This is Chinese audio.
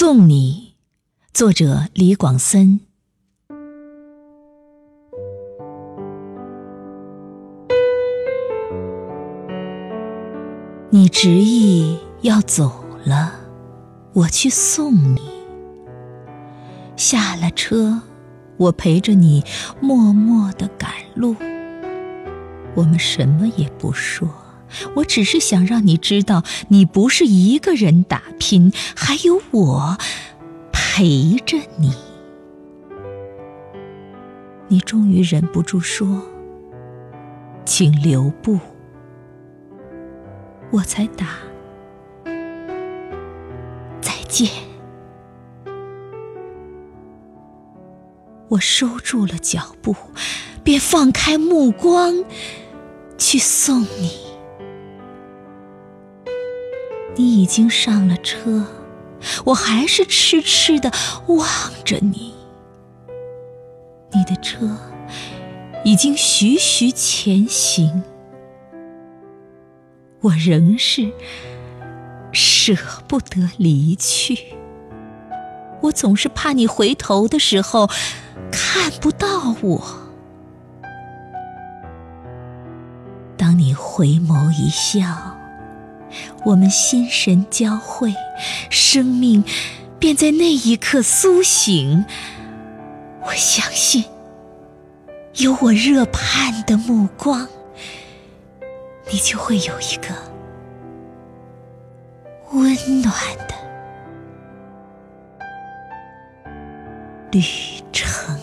送你，作者李广森。你执意要走了，我去送你。下了车，我陪着你默默的赶路。我们什么也不说。我只是想让你知道，你不是一个人打拼，还有我陪着你。你终于忍不住说：“请留步。”我才打再见。我收住了脚步，便放开目光去送你。你已经上了车，我还是痴痴的望着你。你的车已经徐徐前行，我仍是舍不得离去。我总是怕你回头的时候看不到我。当你回眸一笑。我们心神交汇，生命便在那一刻苏醒。我相信，有我热盼的目光，你就会有一个温暖的旅程。